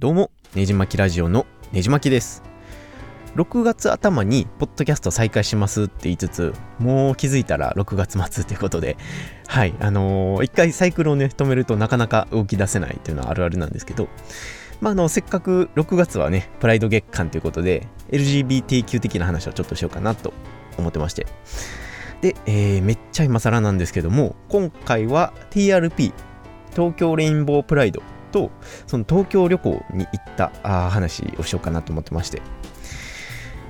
どうも、ねじまきラジオのねじまきです。6月頭にポッドキャスト再開しますって言いつつ、もう気づいたら6月末ということで、はい、あのー一回サイクルをね、止めるとなかなか動き出せないっていうのはあるあるなんですけど、まあ、あの、せっかく6月はね、プライド月間ということで、LGBTQ 的な話をちょっとしようかなと思ってまして。で、えーめっちゃ今更なんですけども、今回は TRP、東京レインボープライドと、その東京旅行に行ったあ話をしようかなと思ってまして。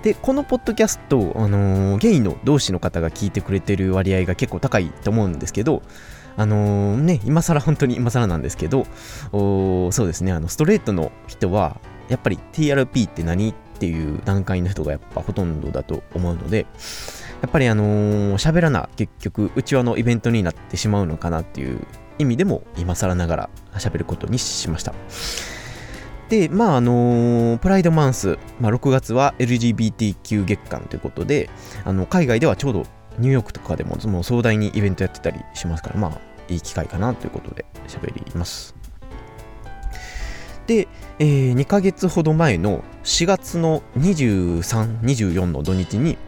で、このポッドキャスト、あのーゲイの同士の方が聞いてくれてる割合が結構高いと思うんですけど、あのーね、今更本当に今更なんですけど、おそうですね、あのストレートの人は、やっぱり TRP って何っていう段階の人がやっぱほとんどだと思うので、やっぱりあのー喋らな結局うちわのイベントになってしまうのかなっていう意味でも今更ながら喋ることにしました。で、まああのープライドマンス、まあ、6月は LGBTQ 月間ということで、あの海外ではちょうどニューヨークとかでももう壮大にイベントやってたりしますから、まあいい機会かなということで喋ります。で、えー2ヶ月ほど前の4月の23、24の土日に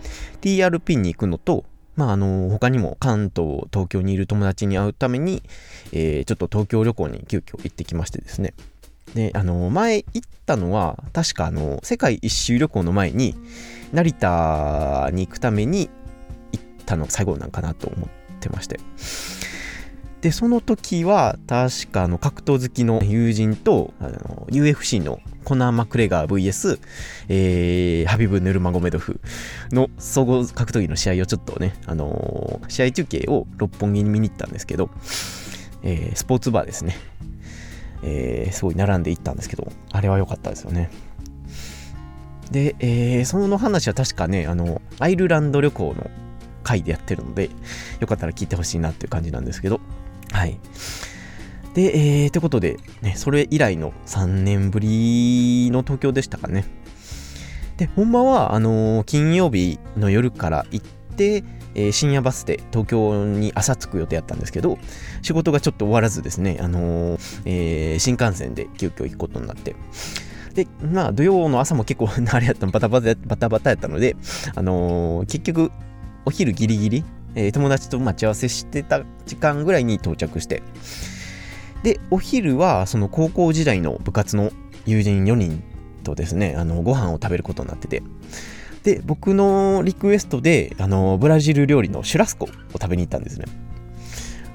TRP に行くのと、まあ、あの他にも関東、東京にいる友達に会うために、えーちょっと東京旅行に急遽行ってきましてですね。で、あの前行ったのは、確かあの世界一周旅行の前に、成田に行くために行ったの最後なんかなと思ってまして。で、その時は、確かあの格闘好きの友人と、あの UFC のコナー・マクレガー VS、えーハビブ・ヌルマゴメドフの総合格闘技の試合をちょっとね、あのー試合中継を六本木に見に行ったんですけど、えースポーツバーですね。えーすごい並んで行ったんですけど、あれは良かったですよね。で、えーその話は確かね、あの、アイルランド旅行の回でやってるので、よかったら聞いてほしいなっていう感じなんですけど、はい。で、えー、ということで、ね、それ以来の3年ぶりの東京でしたかね。で、ほんまは、あのー金曜日の夜から行って、えー深夜バスで東京に朝着く予定やったんですけど、仕事がちょっと終わらずですね、あのーえー新幹線で急遽行くことになって、で、まあ、土曜の朝も結構、あれやったの、バタバタ、バタバタやったので、あの結局、お昼ギリギリ、えー友達と待ち合わせしてた時間ぐらいに到着して、で、お昼は、その高校時代の部活の友人4人とですね、あの、ご飯を食べることになってて、で、僕のリクエストで、あの、ブラジル料理のシュラスコを食べに行ったんですね。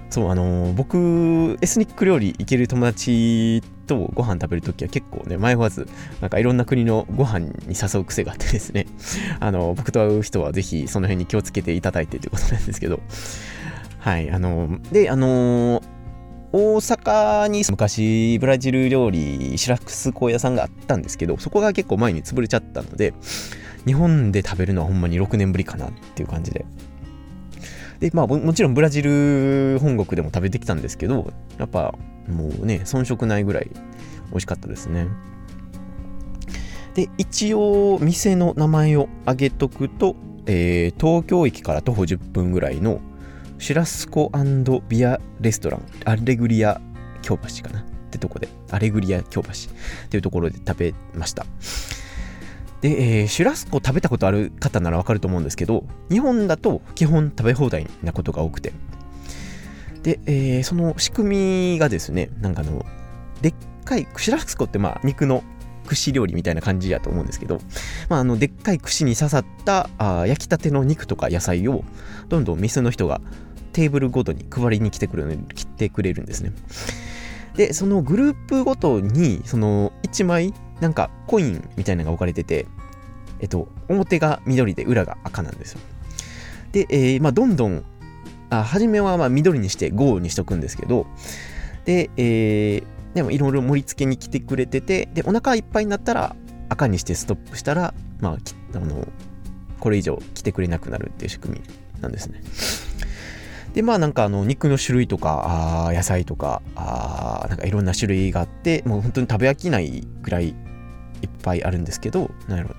そう、あの、僕、エスニック料理行ける友達とご飯食べるときは結構ね、迷わず、なんかいろんな国のご飯に誘う癖があってですね、あの、僕と会う人はぜひその辺に気をつけていただいてということなんですけど、はい、あの、で、あの、大阪に昔ブラジル料理シラックスコ屋さんがあったんですけどそこが結構前に潰れちゃったので日本で食べるのはほんまに6年ぶりかなっていう感じで。でまあもちろんブラジル本国でも食べてきたんですけどやっぱもうね遜色ないぐらい美味しかったですねで一応店の名前を挙げとくと、えー東京駅から徒歩10分ぐらいのシュラスコビアレストラン、アレグリア京橋かな？ってとこで、アレグリア京橋っていうところで食べました。で、えーシュラスコ食べたことある方ならわかると思うんですけど、日本だと基本食べ放題なことが多くて。で、えーその仕組みがですね、なんかあの、でっかい、シュラスコってまあ肉の串料理みたいな感じやと思うんですけど、まあ、あのでっかい串に刺さったあ焼きたての肉とか野菜をどんどん店の人がテーブルごとに配りに来てくれる来てくれるんですね。で、そのグループごとに、その1枚、なんかコインみたいなのが置かれてて、えっと、表が緑で裏が赤なんですよ。で、えーまあ、どんどん、あ初めはまあ緑にして5にしとくんですけど、で、えーでもいろいろ盛り付けに来てくれてて、で、お腹いっぱいになったら赤にしてストップしたら、まあ、あの、これ以上来てくれなくなるっていう仕組みなんですね。で、まあなんかあの肉の種類とか、あ野菜とか、あなんかいろんな種類があって、もう本当に食べ飽きないぐらいいっぱいあるんですけど、なんやろ。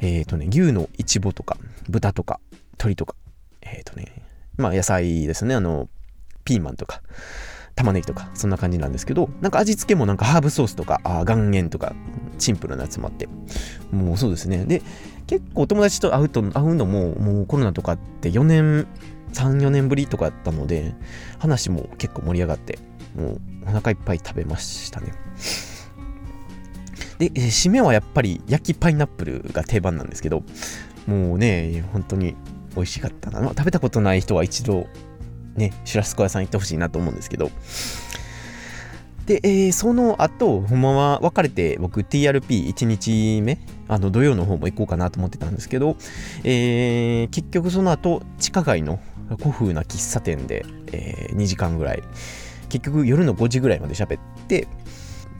えっ、とね、牛のイチボとか、豚とか、鶏とか、えっ、とね、まあ野菜ですね、あの、ピーマンとか。玉ねぎとか、そんな感じなんですけど、なんか味付けもなんかハーブソースとか、あ岩塩とか、シンプルなやつもあって、もうそうですね。で、結構友達と会うと、会うのも、もうコロナとかって4年、3、4年ぶりとかだったので、話も結構盛り上がって、もうお腹いっぱい食べましたね。で、えー、締めはやっぱり焼きパイナップルが定番なんですけど、もうね、本当に美味しかったな。まあ、食べたことない人は一度、ね、シュラスコ屋さん行ってほしいなと思うんですけど、で、えー、その後、ほんまは別れて、僕 TRP1 日目、あの土曜の方も行こうかなと思ってたんですけど、えー、結局その後、地下街の古風な喫茶店で、えー、2時間ぐらい、結局夜の5時ぐらいまで喋って、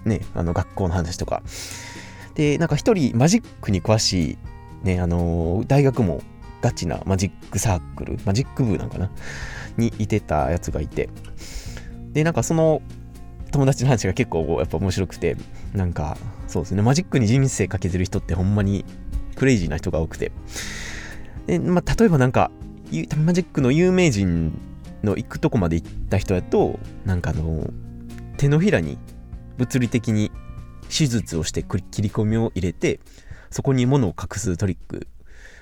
ね、あの学校の話とか。で、なんか一人マジックに詳しい、ね、あのー、大学もガチなマジックサークル、マジック部なんかな？にいてたやつがいて。で、なんかその友達の話が結構やっぱ面白くて、なんかそうですね、マジックに人生かけてる人ってほんまにクレイジーな人が多くて。で、まあ、例えばなんか、マジックの有名人の行くとこまで行った人やと、なんかあの、手のひらに物理的に手術をして切り込みを入れて、そこに物を隠すトリック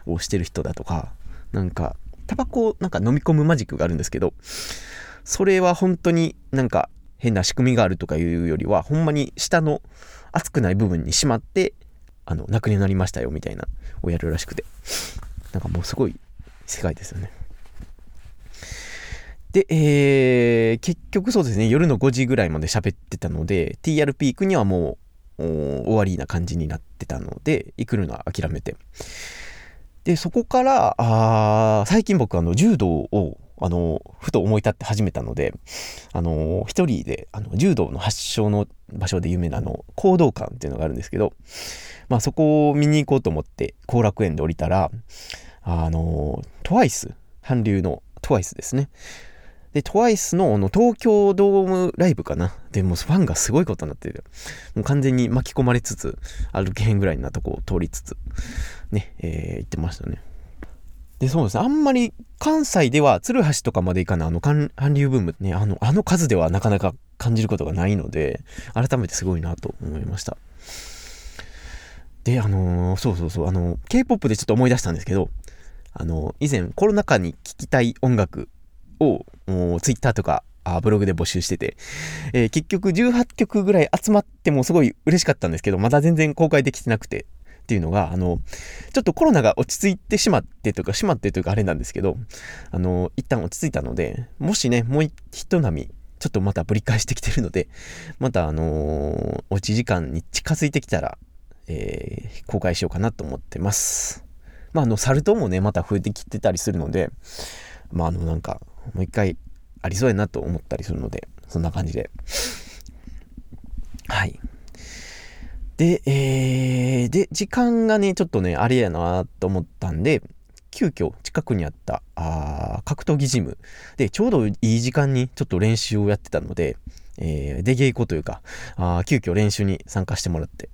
をしてる人だとか、なんか、タバコをなんか飲み込むマジックがあるんですけど、それは本当になんか変な仕組みがあるとかいうよりは、ほんまに下の熱くない部分にしまって、あの、亡くなりましたよみたいなをやるらしくて、なんかもうすごい世界ですよね。で、えー、結局そうですね、夜の5時ぐらいまで喋ってたので、TR 行くにはもう終わりな感じになってたので、行くのは諦めて。で、そこから、あ最近僕、あの、柔道を、あの、ふと思い立って始めたので、あの、一人で、あの、柔道の発祥の場所で有名な、あの、行動館っていうのがあるんですけど、まあ、そこを見に行こうと思って、後楽園で降りたら、あの、トワイス、韓流のトワイスですね。で、TWICE のの東京ドームライブかな？で、もファンがすごいことになってる。もう完全に巻き込まれつつ、歩けへんぐらいなとこを通りつつ、ね、えー、行ってましたね。で、そうですね。あんまり関西では、鶴橋とかまで行かない、あの、韓流ブームね、あの、あの数ではなかなか感じることがないので、改めてすごいなと思いました。で、あのー、そうそうそう、あの、K-POP でちょっと思い出したんですけど、あの、以前コロナ禍に聴きたい音楽をツイッターとかあブログで募集してて、えー、結局18曲ぐらい集まってもすごい嬉しかったんですけど、まだ全然公開できてなくてっていうのが、あの、ちょっとコロナが落ち着いてしまってというか、しまってというかあれなんですけど、あの、一旦落ち着いたので、もしね、もう一波、ちょっとまたぶり返してきてるので、またあのー、おうち時間に近づいてきたら、えー、公開しようかなと思ってます。まあ、あの、サルトもね、また増えてきてたりするので、まあ、あの、なんか、もう一回ありそうやなと思ったりするので、そんな感じで。はい。で、えー、で、時間がね、ちょっとね、あれやなと思ったんで、急遽近くにあったあ格闘技ジムでちょうどいい時間にちょっと練習をやってたので、えー、出稽古というかあ急遽練習に参加してもらって、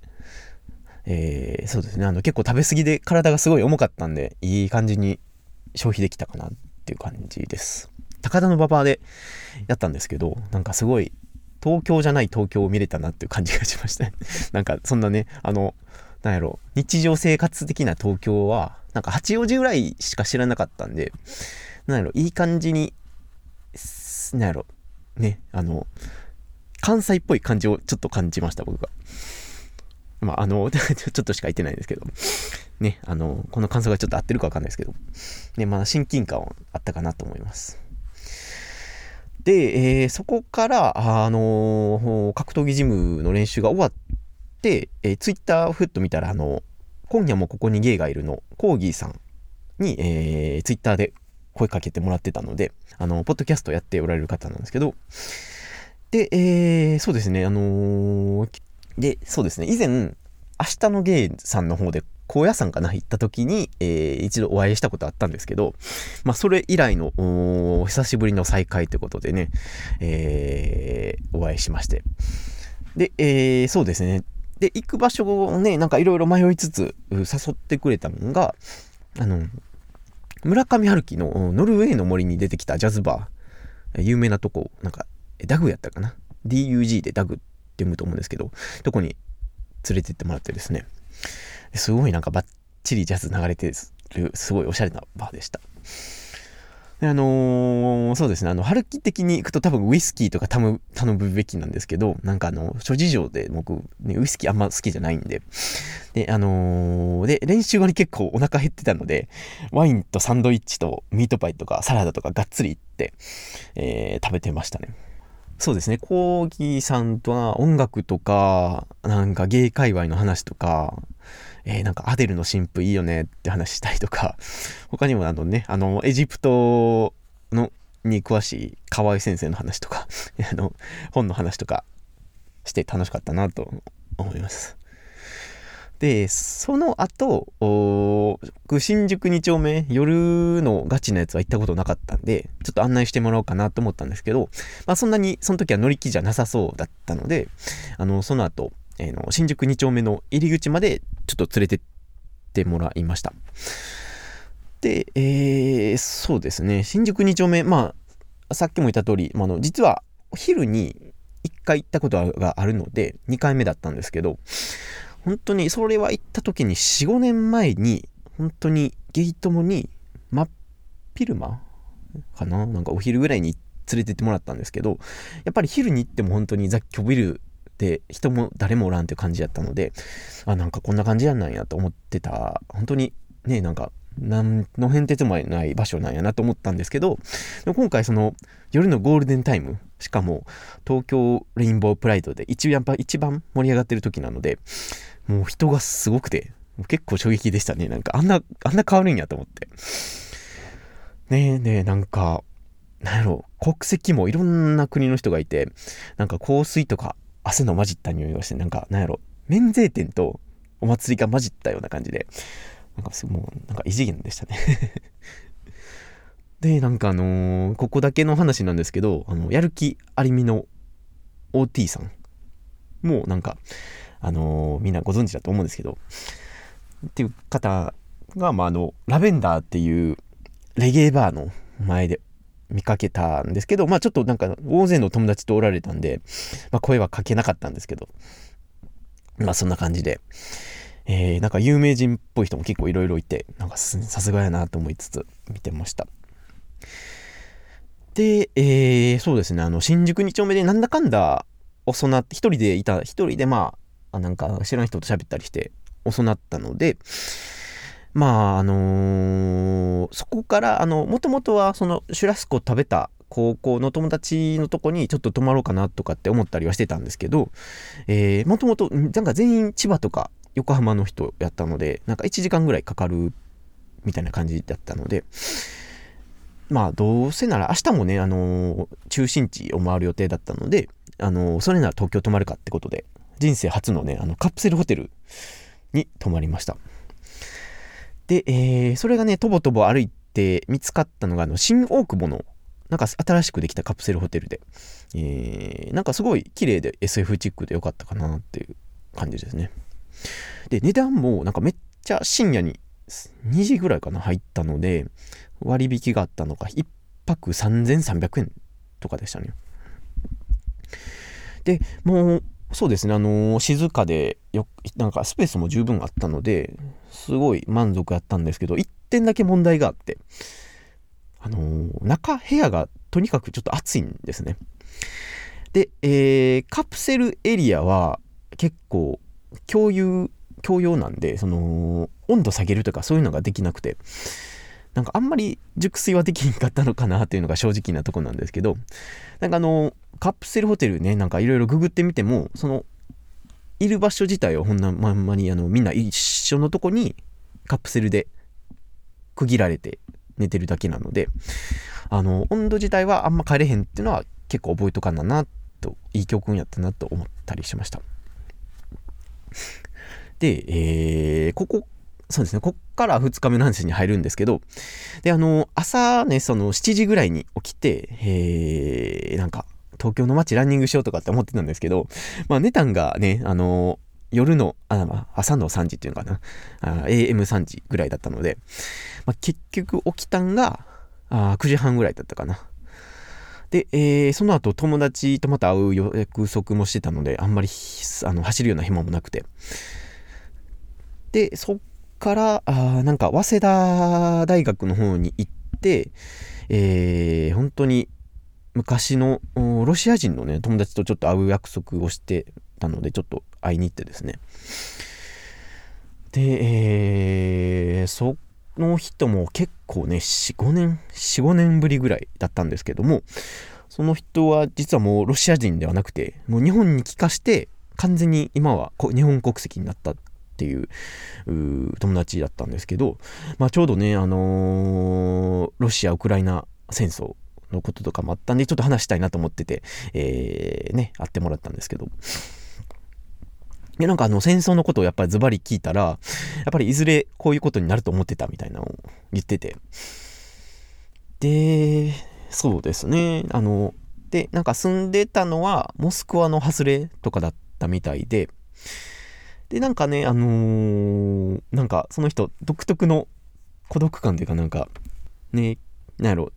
えー、そうですねあの結構食べ過ぎで体がすごい重かったんでいい感じに消費できたかなっていう感じです高田の馬場でやったんですけど、なんかすごい、東京じゃない東京を見れたなっていう感じがしましたね。なんかそんなね、あの、なんやろ、日常生活的な東京は、なんか八王子ぐらいしか知らなかったんで、なんやろ、いい感じに、なんやろ、ね、あの、関西っぽい感じをちょっと感じました、僕が。まあ、あの、ちょっとしか言ってないんですけど、ね、あの、この感想がちょっと合ってるかわかんないですけど、ね、まあ、親近感はあったかなと思います。で、えー、そこから、あのー、格闘技ジムの練習が終わって、えー、ツイッターをふっと見たら、あの、今夜もここにゲイがいるの、コーギーさんに、えー、ツイッターで声かけてもらってたので、あの、ポッドキャストやっておられる方なんですけど、で、えー、そうですね、あのー、で、そうですね、以前、明日のゲイさんの方で高野山かな行った時に、えー、一度お会いしたことあったんですけど、まあ、それ以来の、久しぶりの再会ということでね、えー、お会いしまして。で、えー、そうですね。で、行く場所をね、なんかいろいろ迷いつつ、誘ってくれたのが、あの、村上春樹のノルウェーの森に出てきたジャズバー、有名なとこ、なんかダグやったかな ?DUG でダグって読むと思うんですけど、とこに連れてってもらってですね、すごいなんかバッチリジャズ流れてる、すごいおしゃれなバーでした。であのー、そうですね、あの、春樹的に行くと多分ウイスキーとか頼む頼むべきなんですけど、なんかあの、諸事情で僕、ね、ウイスキーあんま好きじゃないんで、で、あのー、で、練習後に結構お腹減ってたので、ワインとサンドイッチとミートパイとかサラダとかがっつり行って、えー、食べてましたね。そうですね、コーギーさんとは音楽とか、なんか芸界隈の話とか、えー、なんかアデルの新婦いいよねって話したりとか、他にもあのね、あの、エジプトのに詳しい河合先生の話とか、あの、本の話とかして楽しかったなと思います。で、その後、新宿2丁目、夜のガチなやつは行ったことなかったんで、ちょっと案内してもらおうかなと思ったんですけど、まあそんなに、その時は乗り気じゃなさそうだったので、あの、その後、えー、の新宿2丁目の入り口までちょっと連れてってもらいました。で、えー、そうですね、新宿2丁目、まあ、さっきも言った通り、まあ、の実はお昼に1回行ったことがあるので、2回目だったんですけど、本当にそれは行った時に4、5年前に、本当にゲイトモに真っ昼間かななんかお昼ぐらいに連れてってもらったんですけど、やっぱり昼に行っても本当に雑居ビルで人も誰もおらんっていう感じやったので、あ、なんかこんな感じやんなんやと思ってた、本当にね、なんか何の変哲もない場所なんやなと思ったんですけど、今回その夜のゴールデンタイム、しかも東京レインボープライドで一やっぱ一番盛り上がってる時なので、もう人がすごくて、結構衝撃でしたね。なんかあんな、あんな変わるんやと思って。ねえねえ、なんか、なんやろ、国籍もいろんな国の人がいて、なんか香水とか汗の混じった匂いがして、なんか、なんやろ、免税店とお祭りが混じったような感じで、なんかもう、なんか異次元でしたね。で、なんかあのー、ここだけの話なんですけど、あの、やる気ありみの OT さんもなんか、あのー、みんなご存知だと思うんですけど、っていう方が、まあ、あの、ラベンダーっていうレゲエバーの前で見かけたんですけど、まあちょっとなんか大勢の友達とおられたんで、まあ声はかけなかったんですけど、まあそんな感じで、えー、なんか有名人っぽい人も結構いろいろいて、なんかさすがやなと思いつつ見てました。で、えー、そうですね、あの、新宿2丁目でなんだかんだ遅なって、一人でいた、一人でまあ、なんか知らん人と喋ったりして遅なったので、まあ、あのー、そこから、あの、もともとはそのシュラスコ食べた高校の友達のとこにちょっと泊まろうかなとかって思ったりはしてたんですけど、えー、もともと、なんか全員千葉とか横浜の人やったので、なんか1時間ぐらいかかるみたいな感じだったので、まあ、どうせなら明日もね、あのー、中心地を回る予定だったので、あのー、それなら東京泊まるかってことで、人生初のね、あの、カプセルホテルに泊まりました。で、えー、それがね、とぼとぼ歩いて見つかったのが、あの、新大久保の、なんか新しくできたカプセルホテルで、えー、なんかすごい綺麗で SF チックで良かったかなっていう感じですね。で、値段もなんかめっちゃ深夜に2時ぐらいかな入ったので、割引があったのか、1泊3300円とかでしたね。で、もう、そうですね、あのー、静かでよ、なんかスペースも十分あったので、すごい満足やったんですけど、1点だけ問題があって、あのー、中、部屋がとにかくちょっと暑いんですね。で、えー、カプセルエリアは結構共有、共用なんで、その、温度下げるとかそういうのができなくて、なんかあんまり熟睡はできんかったのかなっていうのが正直なとこなんですけど、なんかあの、カプセルホテルね、なんかいろいろググってみても、その、いる場所自体はほんなまんまにあのみんな一緒のとこにカプセルで区切られて寝てるだけなので、あの、温度自体はあんま変えれへんっていうのは結構覚えとかんだなと、いい教訓やったなと思ったりしました。で、えー、ここそうですね。こっから2日目の話に入るんですけど、で、あの、朝ね、その7時ぐらいに起きて、えー、なんか、東京の街ランニングしようとかって思ってたんですけど、まあ、寝たんがね、あの、夜の、あ、朝の3時っていうのかな、AM3 時ぐらいだったので、まあ、結局起きたんが、あ9時半ぐらいだったかな。で、えー、その後友達とまた会う約束もしてたので、あんまりあの走るような暇もなくて。で、そっから、あなんか、早稲田大学の方に行って、えー、本当に昔のロシア人のね、友達とちょっと会う約束をしてたので、ちょっと会いに行ってですね。で、えー、その人も結構ね、4、5年、4、5年ぶりぐらいだったんですけども、その人は実はもうロシア人ではなくて、もう日本に帰化して、完全に今は日本国籍になったっていう友達だったんですけど、まあ、ちょうどね、あのー、ロシア・ウクライナ戦争のこととかもあったんで、ちょっと話したいなと思ってて、えー、ね、会ってもらったんですけど、で、なんかあの戦争のことをやっぱりズバリ聞いたら、やっぱりいずれこういうことになると思ってたみたいなのを言ってて。で、そうですね。あの、で、なんか住んでたのはモスクワの外れとかだったみたいで、で、なんかね、あのー、なんかその人独特の孤独感というかなんか、ね、なんやろ、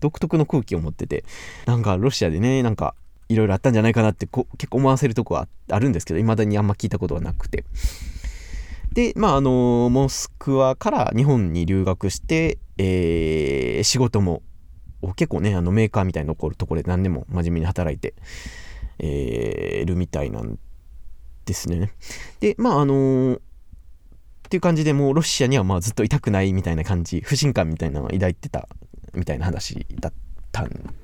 独特の空気を持ってて、なんかロシアでね、なんかいろいろあったんじゃないかなってこ結構思わせるとこはあるんですけど、未だにあんま聞いたことはなくて。で、まあ、あの、モスクワから日本に留学して、えー、仕事も、結構ね、あのメーカーみたいなところで何でも真面目に働いて、えー、るみたいなんですね。で、まあ、あのー、っていう感じでもうロシアにはまあずっといたくないみたいな感じ、不信感みたいなのを抱いてたみたいな話だったん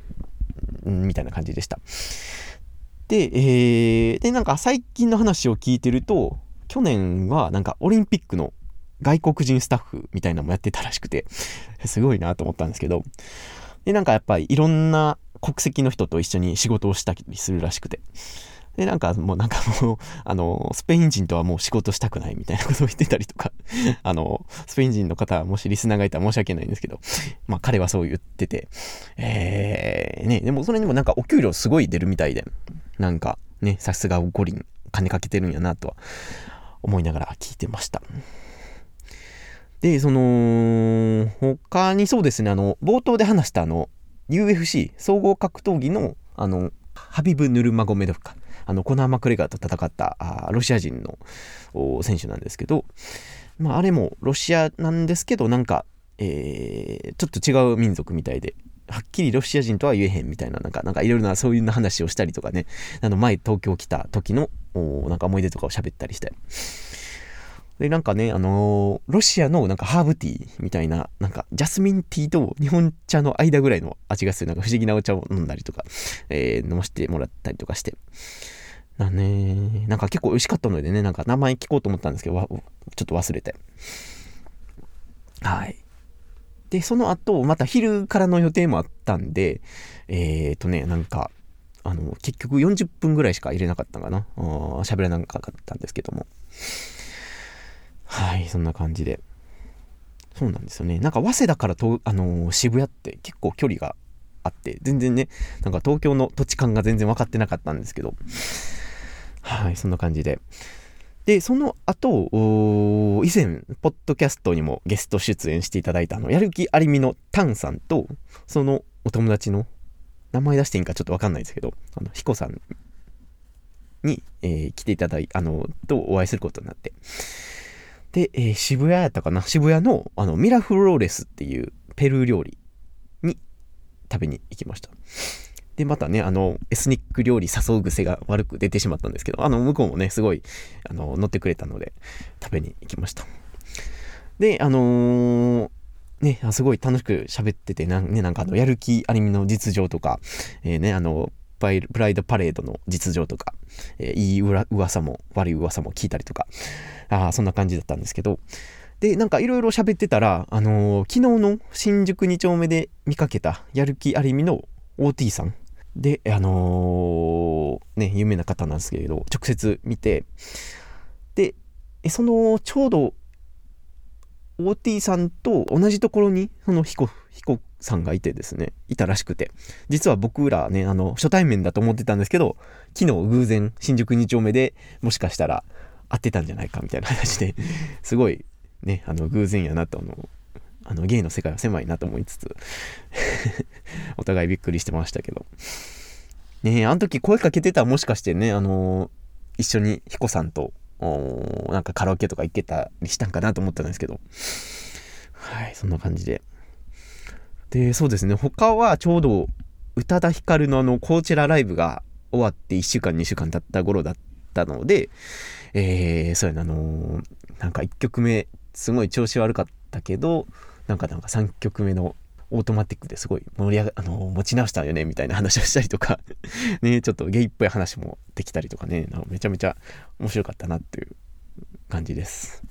みたいな感じでした。で、えー、で、なんか最近の話を聞いてると、去年はなんかオリンピックの外国人スタッフみたいなのもやってたらしくて、すごいなと思ったんですけど、で、なんかやっぱりいろんな国籍の人と一緒に仕事をしたりするらしくて、で、なんかもうなんかもう、あの、スペイン人とはもう仕事したくないみたいなことを言ってたりとか、あの、スペイン人の方は、もしリスナーがいたら申し訳ないんですけど、まあ彼はそう言ってて、えー、ね、でもそれにもなんかお給料すごい出るみたいで、なんかね、さすが五輪金かけてるんやなとは思いながら聞いてました。で、その、他にそうですね、あの、冒頭で話したあの、UFC、総合格闘技の、あの、ハビブ・ヌルマゴメドフか。あの、コナー・マクレガーと戦ったあロシア人の選手なんですけど、まあ、あれもロシアなんですけど、なんか、えー、ちょっと違う民族みたいで、はっきりロシア人とは言えへんみたいな、なんか、なんかいろいろなそういう話をしたりとかね、あの、前東京来た時の、なんか思い出とかを喋ったりして。で、なんかね、あのー、ロシアのなんかハーブティーみたいな、なんかジャスミンティーと日本茶の間ぐらいの味がする、なんか不思議なお茶を飲んだりとか、えー、飲ませてもらったりとかして。だね、なんか結構美味しかったのでね、なんか名前聞こうと思ったんですけど、ちょっと忘れて。はい。で、その後、また昼からの予定もあったんで、えっ、ー、とね、なんか、あの、結局40分ぐらいしか入れなかったかな。喋らなかったんですけども。はい、そんな感じで。そうなんですよね。なんか、早稲田からと、あのー、渋谷って結構距離があって、全然ね、なんか東京の土地感が全然分かってなかったんですけど、はい、そんな感じで。で、その後、以前、ポッドキャストにもゲスト出演していただいた、あの、やる気ありみのタンさんと、そのお友達の、名前出していいんかちょっとわかんないですけど、あの、ヒコさんに、えー、来ていただいあの、とお会いすることになって、で、えー、渋谷やったかな？渋谷のあのミラフローレスっていうペルー料理に食べに行きました。で、またね、あの、エスニック料理誘う癖が悪く出てしまったんですけど、あの、向こうもね、すごい、あの、乗ってくれたので、食べに行きました。で、あのー、ね、すごい楽しく喋ってて、なんね、なんかあの、やる気アニメの実情とか、えー、ね、あの、プライドパレードの実情とか、えー、いい噂も悪い噂も聞いたりとか、あそんな感じだったんですけど、で、なんかいろいろ喋ってたら、あのー、昨日の新宿2丁目で見かけたやる気ありみの OT さん。で、あのー、ね、有名な方なんですけれど、直接見て、で、その、ちょうど、OT さんと同じところに、その彦、彦さんがいてですね、いたらしくて、実は僕らね、あの、初対面だと思ってたんですけど、昨日偶然、新宿2丁目でもしかしたら会ってたんじゃないかみたいな話で、すごいね、あの、偶然やなと、あの、あの、ゲイの世界は狭いなと思いつつ お互いびっくりしてましたけど。ねえ、あの時声かけてたらもしかしてね、あの、一緒に彦さんと、なんかカラオケとか行けたりしたんかなと思ったんですけど。はい、そんな感じで。で、そうですね、他はちょうど宇多田ヒカルのあの、コーチライブが終わって1週間、2週間経った頃だったので、えー、そうやな、あのー、なんか1曲目、すごい調子悪かったけど、なんかなんか3曲目のオートマティックですごい盛り上が、あのー、持ち直したよね、みたいな話をしたりとか ね、ちょっとゲイっぽい話もできたりとかね、めちゃめちゃ面白かったなっていう感じです。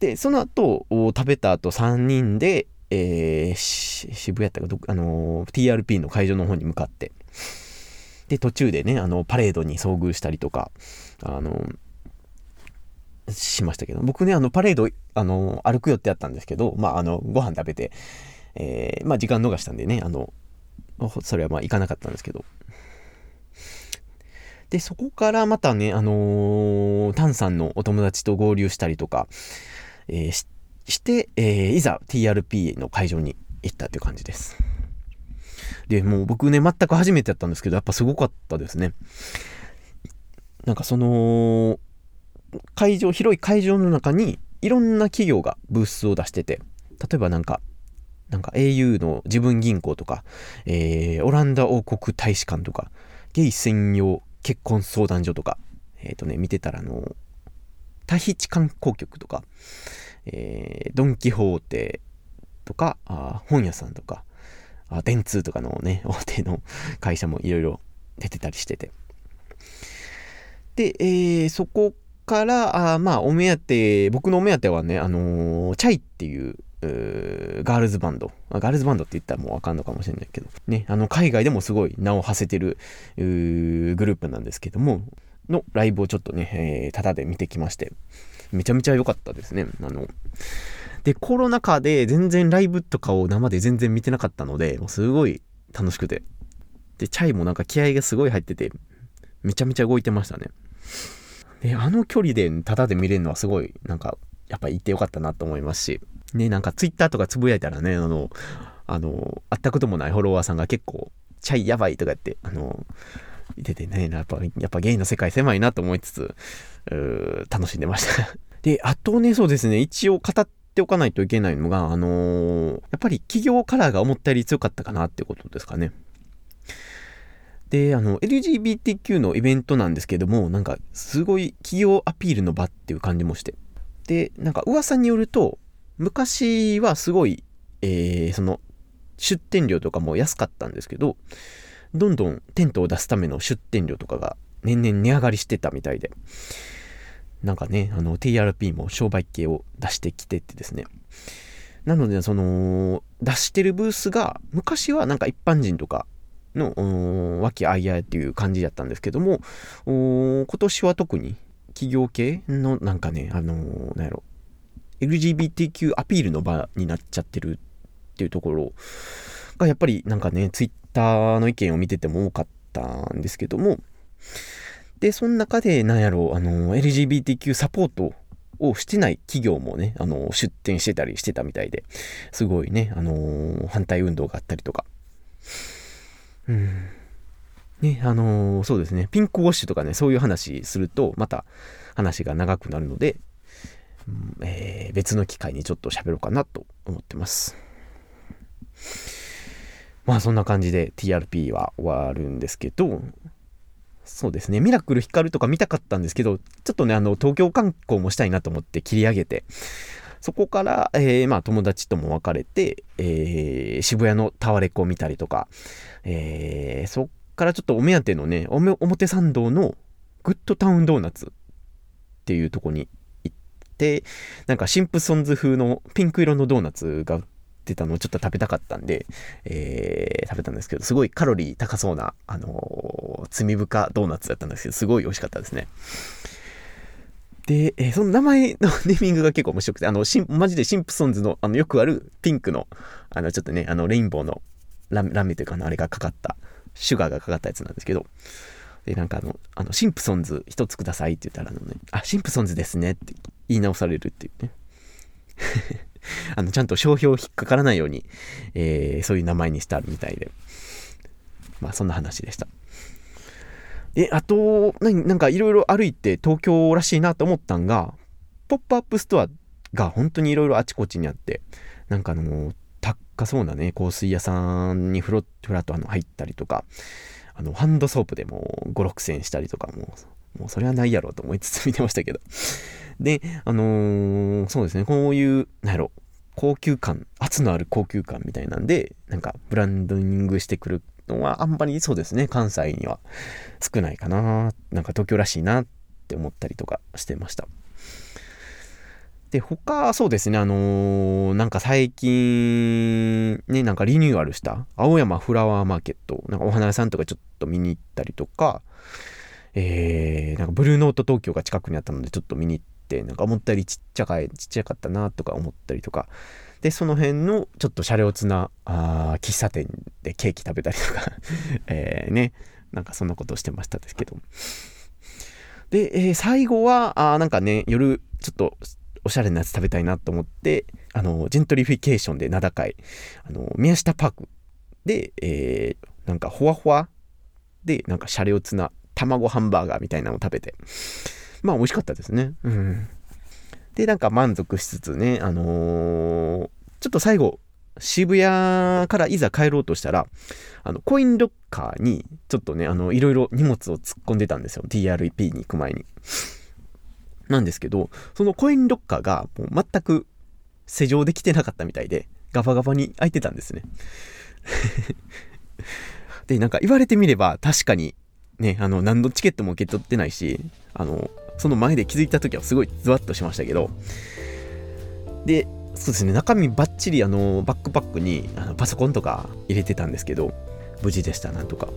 で、その後、食べた後3人で、えー、渋谷やったか、あのー、TRP の会場の方に向かって、で、途中でね、あの、パレードに遭遇したりとか、あのー、しましたけど、僕ね、あの、パレード、あの歩く予定あったんですけど、まあ、あの、ご飯食べて、えー、まあ、時間逃したんでね、あの、それはまあ、行かなかったんですけど、で、そこからまたね、あのー、タンさんのお友達と合流したりとか、えー、しして、えー、いざ TRP の会場に行ったっていう感じです。で、もう僕ね、全く初めてやったんですけど、やっぱすごかったですね。なんかその、会場、広い会場の中にいろんな企業がブースを出してて、例えばなんか、なんか au の自分銀行とか、えー、オランダ王国大使館とか、ゲイ専用結婚相談所とか、えっ、ー、とね、見てたらあの、タヒチ観光局とか、えー、ドン・キホーテとか、あ本屋さんとか、あ電通とかのね、大手の会社もいろいろ出てたりしてて。で、えー、そこから、あまあ、お目当て、僕のお目当てはね、あのー、チャイっていう、ガールズバンド。ガールズバンドって言ったらもうわかんのかもしれないけど、ね、あの、海外でもすごい名を馳せてるグループなんですけども、のライブをちょっとね、えー、ただで見てきまして、めちゃめちゃ良かったですね。あの、で、コロナ禍で全然ライブとかを生で全然見てなかったので、もうすごい楽しくて。で、チャイもなんか気合がすごい入ってて、めちゃめちゃ動いてましたね。で、あの距離でタダで見れるのはすごい、なんか、やっぱ行ってよかったなと思いますし、ね、なんかツイッターとかつぶやいたらね、あの、あの、会ったこともないフォロワーさんが結構、チャイやばいとか言って、あの、いててね、やっぱ、やっぱゲイの世界狭いなと思いつつ、楽しんでました で、あとね、そうですね、一応語っておかないといけないのが、あのー、やっぱり企業カラーが思ったより強かったかなってことですかね。で、あの、LGBTQ のイベントなんですけども、なんか、すごい企業アピールの場っていう感じもして。で、なんか噂によると、昔はすごい、えー、その、出店料とかも安かったんですけど、どんどんテントを出すための出店料とかが年々値上がりしてたみたいで、なんかね、あの TRP も商売系を出してきてってですね。なので、その、出してるブースが、昔はなんか一般人とかの、和気あいあいっていう感じだったんですけども、今年は特に企業系のなんかね、あのー、なんやろ、LGBTQ アピールの場になっちゃってるっていうところが、やっぱりなんかね、ツイッターの意見を見てても多かったんですけども、で、その中で、なんやろう、あの、LGBTQ サポートをしてない企業もね、あの、出展してたりしてたみたいで、すごいね、あの、反対運動があったりとか。うん。ね、あのそうですね、ピンクウォッシュとかね、そういう話すると、また話が長くなるので、えー、別の機会にちょっと喋ろうかなと思ってます。まあそんな感じで TRP は終わるんですけど、そうですね、ミラクル光とか見たかったんですけど、ちょっとね、あの、東京観光もしたいなと思って切り上げて、そこから、えー、まあ友達とも別れて、えー、渋谷のタワレコを見たりとか、えー、そっからちょっとお目当てのね、表参道のグッドタウンドーナツっていうとこに行って、なんかシンプソンズ風のピンク色のドーナツが売ってたのをちょっと食べたかったんで、えー、食べたんですけど、すごいカロリー高そうな、あのー、罪深ドーナツだったんですけど、すごい美味しかったですね。で、えー、その名前のネーミングが結構面白くて、あの、シンマジでシンプソンズの、あの、よくあるピンクの、あの、ちょっとね、あの、レインボーのララメというか、あれがかかった、シュガーがかかったやつなんですけど、で、なんかあの、あの、シンプソンズ一つくださいって言ったら、あのね、あ、シンプソンズですねって言い直されるっていうね。あの、ちゃんと商標引っかからないように、えー、そういう名前にしてあるみたいで。まあ、そんな話でした。で、あと、何なんかいろいろ歩いて東京らしいなと思ったんが、ポップアップストアが本当にいろいろあちこちにあって、なんかあの、高そうなね、香水屋さんにフラフラっとあの入ったりとか、あの、ハンドソープでも5、6千したりとかも、もうそれはないやろうと思いつつ見てましたけど。で、あのー、そうですね、こういう、なんやろ、高級感、圧のある高級感みたいなんで、なんかブランディングしてくるのはあんまりそうですね、関西には少ないかな。なんか東京らしいなって思ったりとかしてました。で、他、そうですね、あのー、なんか最近、ね、なんかリニューアルした青山フラワーマーケット、なんかお花屋さんとかちょっと見に行ったりとか、えー、なんかブルーノート東京が近くにあったのでちょっと見に行って、なんか思ったよりちっちゃかい、ちっちゃかったなとか思ったりとか、で、その辺のちょっと車両つな、あ喫茶店でケーキ食べたりとか。え、ね、なんかそんなことをしてましたですけど。で、えー、最後は、あなんかね、夜、ちょっとおしゃれなやつ食べたいなと思って、あの、ジェントリフィケーションで名高い、あの、宮下パークで、えー、なんかほわほわで、なんかシャレオツな卵ハンバーガーみたいなのを食べて、まあ美味しかったですね。うん。で、なんか満足しつつね、あのー、ちょっと最後、渋谷からいざ帰ろうとしたら、あの、コインロッカーに、ちょっとね、あの、いろいろ荷物を突っ込んでたんですよ。TRP に行く前に。なんですけど、そのコインロッカーがもう全く施錠できてなかったみたいで、ガバガバに開いてたんですね。で、なんか言われてみれば確かにね、あの、何のチケットも受け取ってないし、あの、その前で気づいた時はすごいズワッとしましたけど、で、そうですね、中身バッチリあの、バックパックにあのパソコンとか入れてたんですけど、無事でした、なんとか。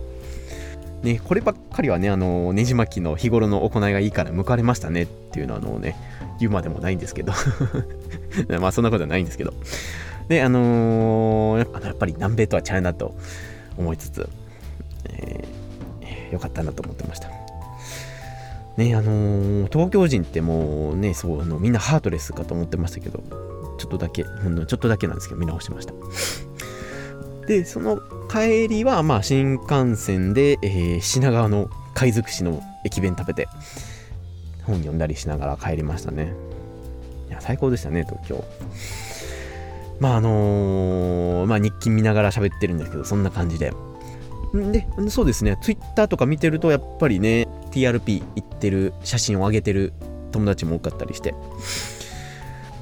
ね、こればっかりはね、あの、ねじ巻きの日頃の行いがいいから向かれましたねっていうのは、あのね、言うまでもないんですけど まあそんなことはないんですけど。で、あのー、やっぱり南米とはちゃうなと思いつつ、えー、よかったなと思ってました。ね、あのー、東京人ってもうね、そう、あのみんなハートレスかと思ってましたけど、ちょっとだけ、ちょっとだけなんですけど、見直しました。で、その帰りは、まあ、新幹線で、えー、品川の海賊市の駅弁食べて、本読んだりしながら帰りましたね。いや、最高でしたね、東京。まあ、あのー、まあ、日記見ながら喋ってるんですけど、そんな感じで。で、そうですね、Twitter とか見てると、やっぱりね、TRP 行ってる写真を上げてる友達も多かったりして、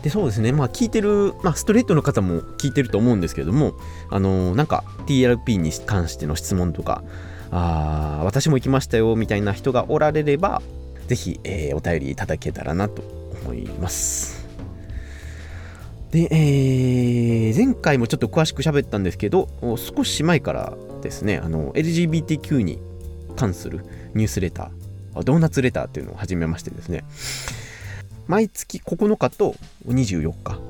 で、そうですね。まあ、聞いてる、まあ、ストレートの方も聞いてると思うんですけれども、あのー、なんか、TLP に関しての質問とか、ああ私も行きましたよ、みたいな人がおられれば、ぜひ、えー、お便りいただけたらなと思います。で、えー、前回もちょっと詳しく喋ったんですけど、少し前からですね、あの、LGBTQ に関するニュースレター、ドーナツレターっていうのを始めましてですね、毎月9日と24日、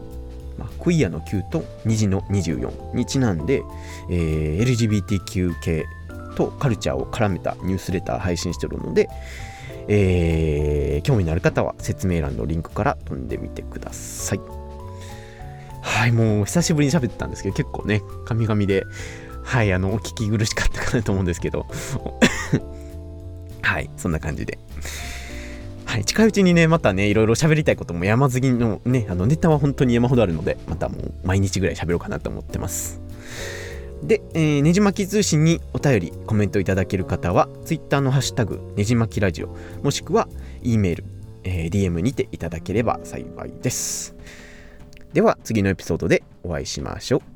まあ、クイアの9と虹の24にちなんで、えー、LGBTQ 系とカルチャーを絡めたニュースレター配信してるので、えー、興味のある方は説明欄のリンクから飛んでみてください。はい、もう久しぶりに喋ってたんですけど、結構ね、神々で、はい、あの、お聞き苦しかったかなと思うんですけど、はい、そんな感じで。はい、近いうちにね、またね、いろいろ喋りたいことも山積みのね、あのネタは本当に山ほどあるので、またもう毎日ぐらい喋ろうかなと思ってます。で、えー、ねじまき通信にお便り、コメントいただける方は、Twitter のハッシュタグ、ねじまきラジオ、もしくは、E メール、えー、DM にていただければ幸いです。では、次のエピソードでお会いしましょう。